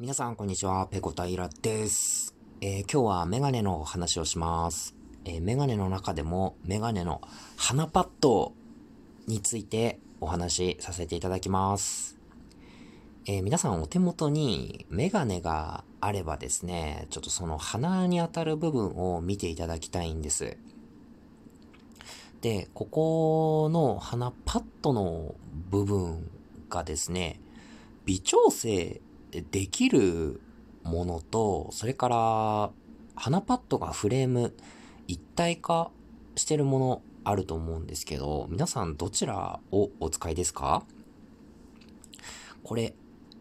皆さん、こんにちは。ペコタイラです。えー、今日はメガネの話をします。えー、メガネの中でも、メガネの鼻パッドについてお話しさせていただきます。えー、皆さんお手元にメガネがあればですね、ちょっとその鼻に当たる部分を見ていただきたいんです。で、ここの鼻パッドの部分がですね、微調整できるものと、それから鼻パッドがフレーム一体化してるものあると思うんですけど、皆さんどちらをお使いですか？これ、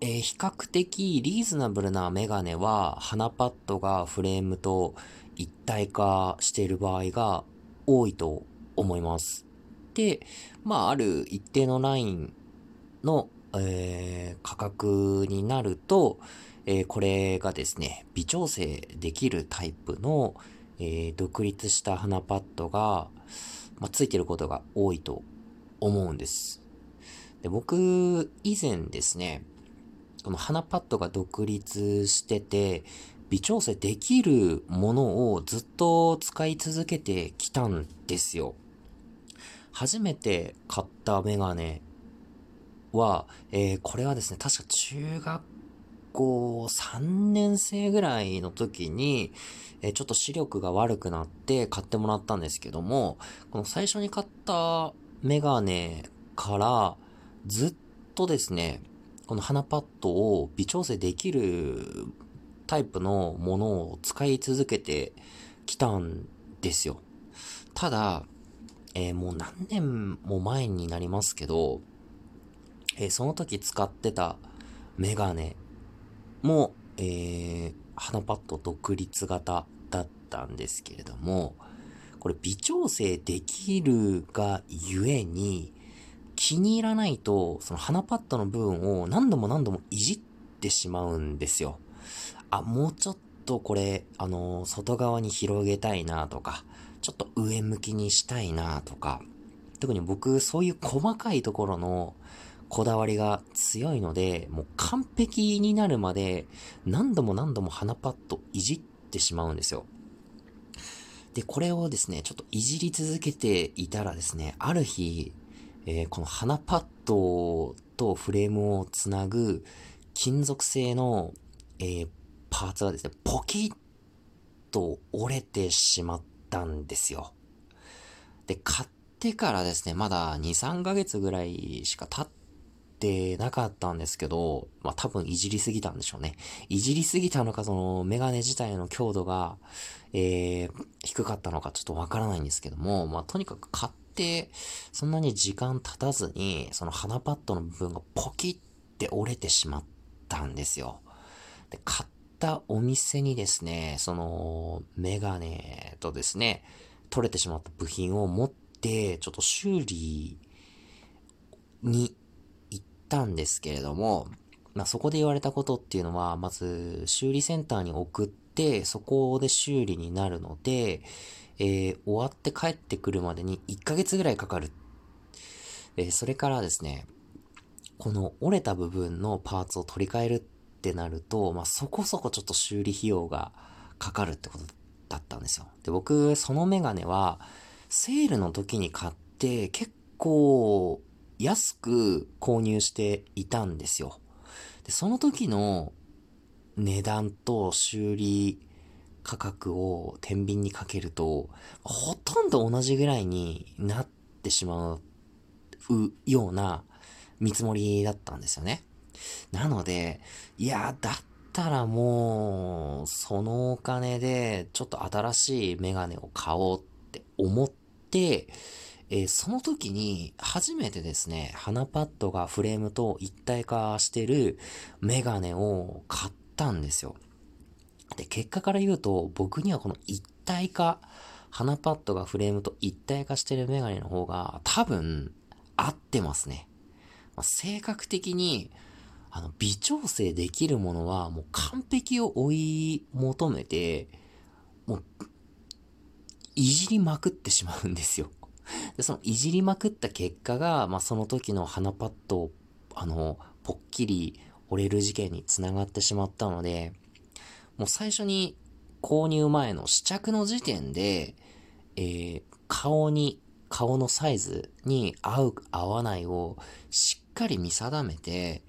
えー、比較的リーズナブルなメガネは鼻パッドがフレームと一体化している場合が多いと思います。で、まあ、ある一定のラインの、えー、価格になると、えー、これがですね、微調整できるタイプの、えー、独立した鼻パッドが、まあ、ついてることが多いと思うんです。で僕、以前ですね、この鼻パッドが独立してて、微調整できるものをずっと使い続けてきたんですよ。初めて買ったメガネは、えー、これはですね、確か中学校3年生ぐらいの時に、えー、ちょっと視力が悪くなって買ってもらったんですけども、この最初に買ったメガネからずっとですね、この鼻パッドを微調整できるタイプのものを使い続けてきたんですよ。ただ、えー、もう何年も前になりますけど、えー、その時使ってたメガネも、えー、鼻パッド独立型だったんですけれども、これ微調整できるがゆえに、気に入らないと、その鼻パッドの部分を何度も何度もいじってしまうんですよ。あ、もうちょっとこれ、あの、外側に広げたいなとか、ちょっと上向きにしたいなとか、特に僕、そういう細かいところのこだわりが強いので、もう完璧になるまで何度も何度も鼻パッドいじってしまうんですよ。で、これをですね、ちょっといじり続けていたらですね、ある日、えー、この鼻パッドとフレームをつなぐ金属製の、えー、パーツがですね、ポキッと折れてしまったんですよ。で、買ってからですね、まだ2、3ヶ月ぐらいしか経ってなかったんですけど、まあ多分いじりすぎたんでしょうね。いじりすぎたのか、そのメガネ自体の強度が、えー、低かったのかちょっとわからないんですけども、まあとにかく買って、そんなに時間経たずに、その鼻パッドの部分がポキって折れてしまったんですよ。で、買ったお店にですね、その、メガネとですね、取れてしまった部品を持って、ちょっと修理にったんですけれども、まあ、そこで言われたことっていうのは、まず修理センターに送って、そこで修理になるので、えー、終わって帰ってくるまでに1ヶ月ぐらいかかる。えー、それからですね、この折れた部分のパーツを取り替えるってなると、まあ、そこそこちょっと修理費用がかかるってことだったんですよ。で、僕、そのメガネは、セールの時に買って、結構、安く購入していたんですよ。で、その時の値段と修理価格を天秤にかけると、ほとんど同じぐらいになってしまうような見積もりだったんですよね。なので、いや、だったらもう、そのお金で、ちょっと新しいメガネを買おうって思って、えー、その時に初めてですね、鼻パッドがフレームと一体化してるメガネを買ったんですよ。で、結果から言うと、僕にはこの一体化、鼻パッドがフレームと一体化してるメガネの方が多分合ってますね。まあ、性格的に、あの、微調整できるものはもう完璧を追い求めて、もう、いじりまくってしまうんですよ。で、そのいじりまくった結果が、まあ、その時の鼻パッド、あの、ぽっきり折れる事件につながってしまったので、もう最初に購入前の試着の時点で、えー、顔に、顔のサイズに合う、合わないをしっかり見定めて、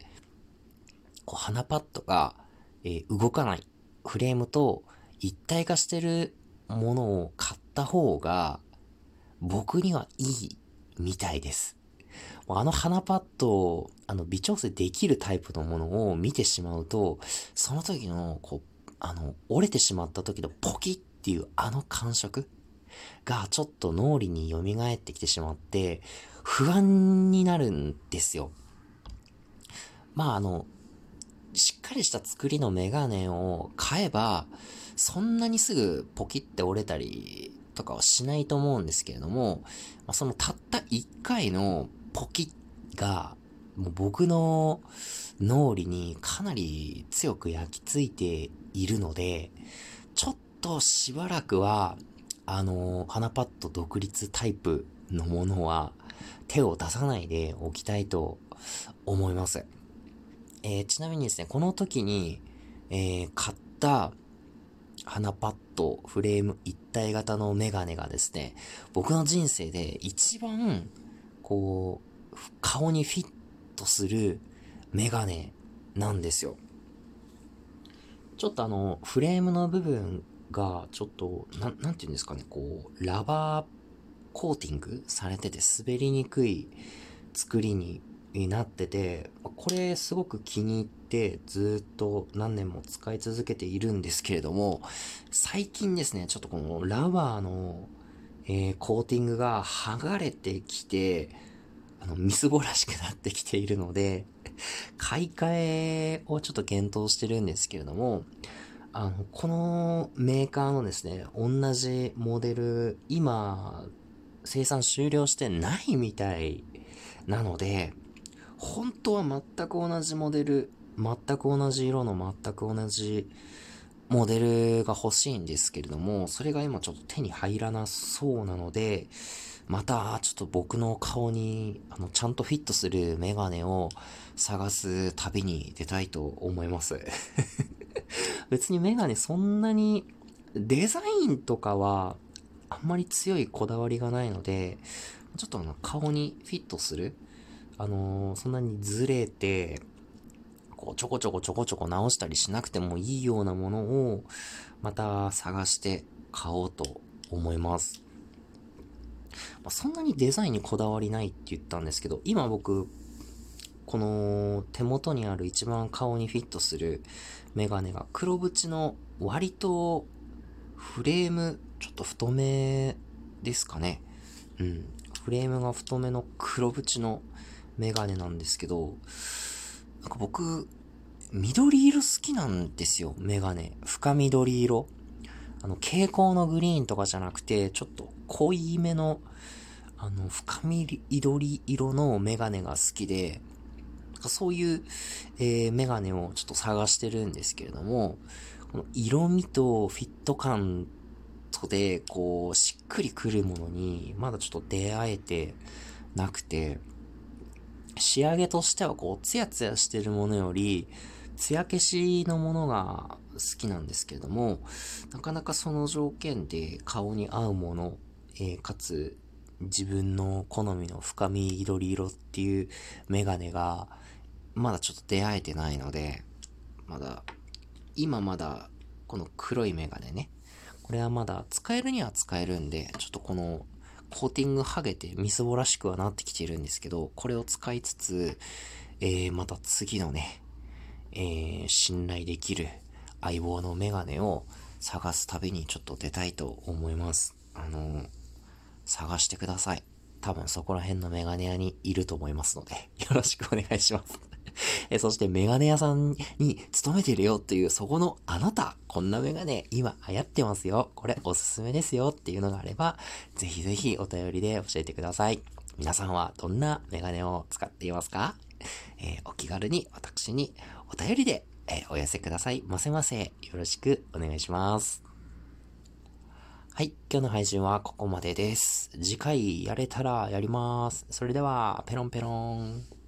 こう鼻パッドが、えー、動かないフレームと一体化してるものを買った方が僕にはいいみたいです。あの鼻パッド、あの微調整できるタイプのものを見てしまうと、その時の、こう、あの、折れてしまった時のポキっていうあの感触がちょっと脳裏に蘇ってきてしまって、不安になるんですよ。まああの、しっかりした作りのメガネを買えば、そんなにすぐポキって折れたりとかはしないと思うんですけれども、まあ、そのたった1回のポキッが、もう僕の脳裏にかなり強く焼き付いているので、ちょっとしばらくは、あの、鼻パッド独立タイプのものは手を出さないでおきたいと思います。えー、ちなみにですね、この時に、えー、買った鼻パッド、フレーム一体型のメガネがですね、僕の人生で一番、こう、顔にフィットするメガネなんですよ。ちょっとあの、フレームの部分が、ちょっと、ななんて言うんですかね、こう、ラバーコーティングされてて滑りにくい作りになってて、これすごく気に入ってずっと何年も使い続けているんですけれども、最近ですね、ちょっとこのラバーの、えー、コーティングが剥がれてきて、あの、みすぼらしくなってきているので、買い替えをちょっと検討してるんですけれども、あの、このメーカーのですね、同じモデル、今、生産終了してないみたいなので、本当は全く同じモデル、全く同じ色の全く同じモデルが欲しいんですけれども、それが今ちょっと手に入らなそうなので、またちょっと僕の顔にあのちゃんとフィットするメガネを探す旅に出たいと思います。別にメガネそんなにデザインとかはあんまり強いこだわりがないので、ちょっとあの顔にフィットするあのー、そんなにずれて、こう、ちょこちょこちょこちょこ直したりしなくてもいいようなものを、また探して買おうと思います。まあ、そんなにデザインにこだわりないって言ったんですけど、今僕、この手元にある一番顔にフィットするメガネが黒縁の割とフレームちょっと太めですかね。うん。フレームが太めの黒縁のメガネなんですけど、なんか僕、緑色好きなんですよ、メガネ。深緑色。あの、蛍光のグリーンとかじゃなくて、ちょっと濃いめの、あの、深緑色のメガネが好きで、そういう、えー、メガネをちょっと探してるんですけれども、この色味とフィット感とで、こう、しっくりくるものに、まだちょっと出会えてなくて、仕上げとしてはこう、ツヤツヤしてるものより、ツヤ消しのものが好きなんですけれども、なかなかその条件で顔に合うもの、えー、かつ自分の好みの深み緑色っていうメガネが、まだちょっと出会えてないので、まだ、今まだこの黒いメガネね、これはまだ使えるには使えるんで、ちょっとこのコーティング剥げてみすぼらしくはなってきているんですけど、これを使いつつ、えー、また次のね、えー、信頼できる相棒のメガネを探す旅にちょっと出たいと思います。あのー、探してください。多分そこら辺のメガネ屋にいると思いますので、よろしくお願いします。えそしてメガネ屋さんに勤めてるよっていうそこのあなた、こんなメガネ今流行ってますよ。これおすすめですよっていうのがあれば、ぜひぜひお便りで教えてください。皆さんはどんなメガネを使っていますか？えー、お気軽に私にお便りで、えー、お寄せくださいませませ。よろしくお願いします。はい。今日の配信はここまでです。次回やれたらやります。それでは、ペロンペロン。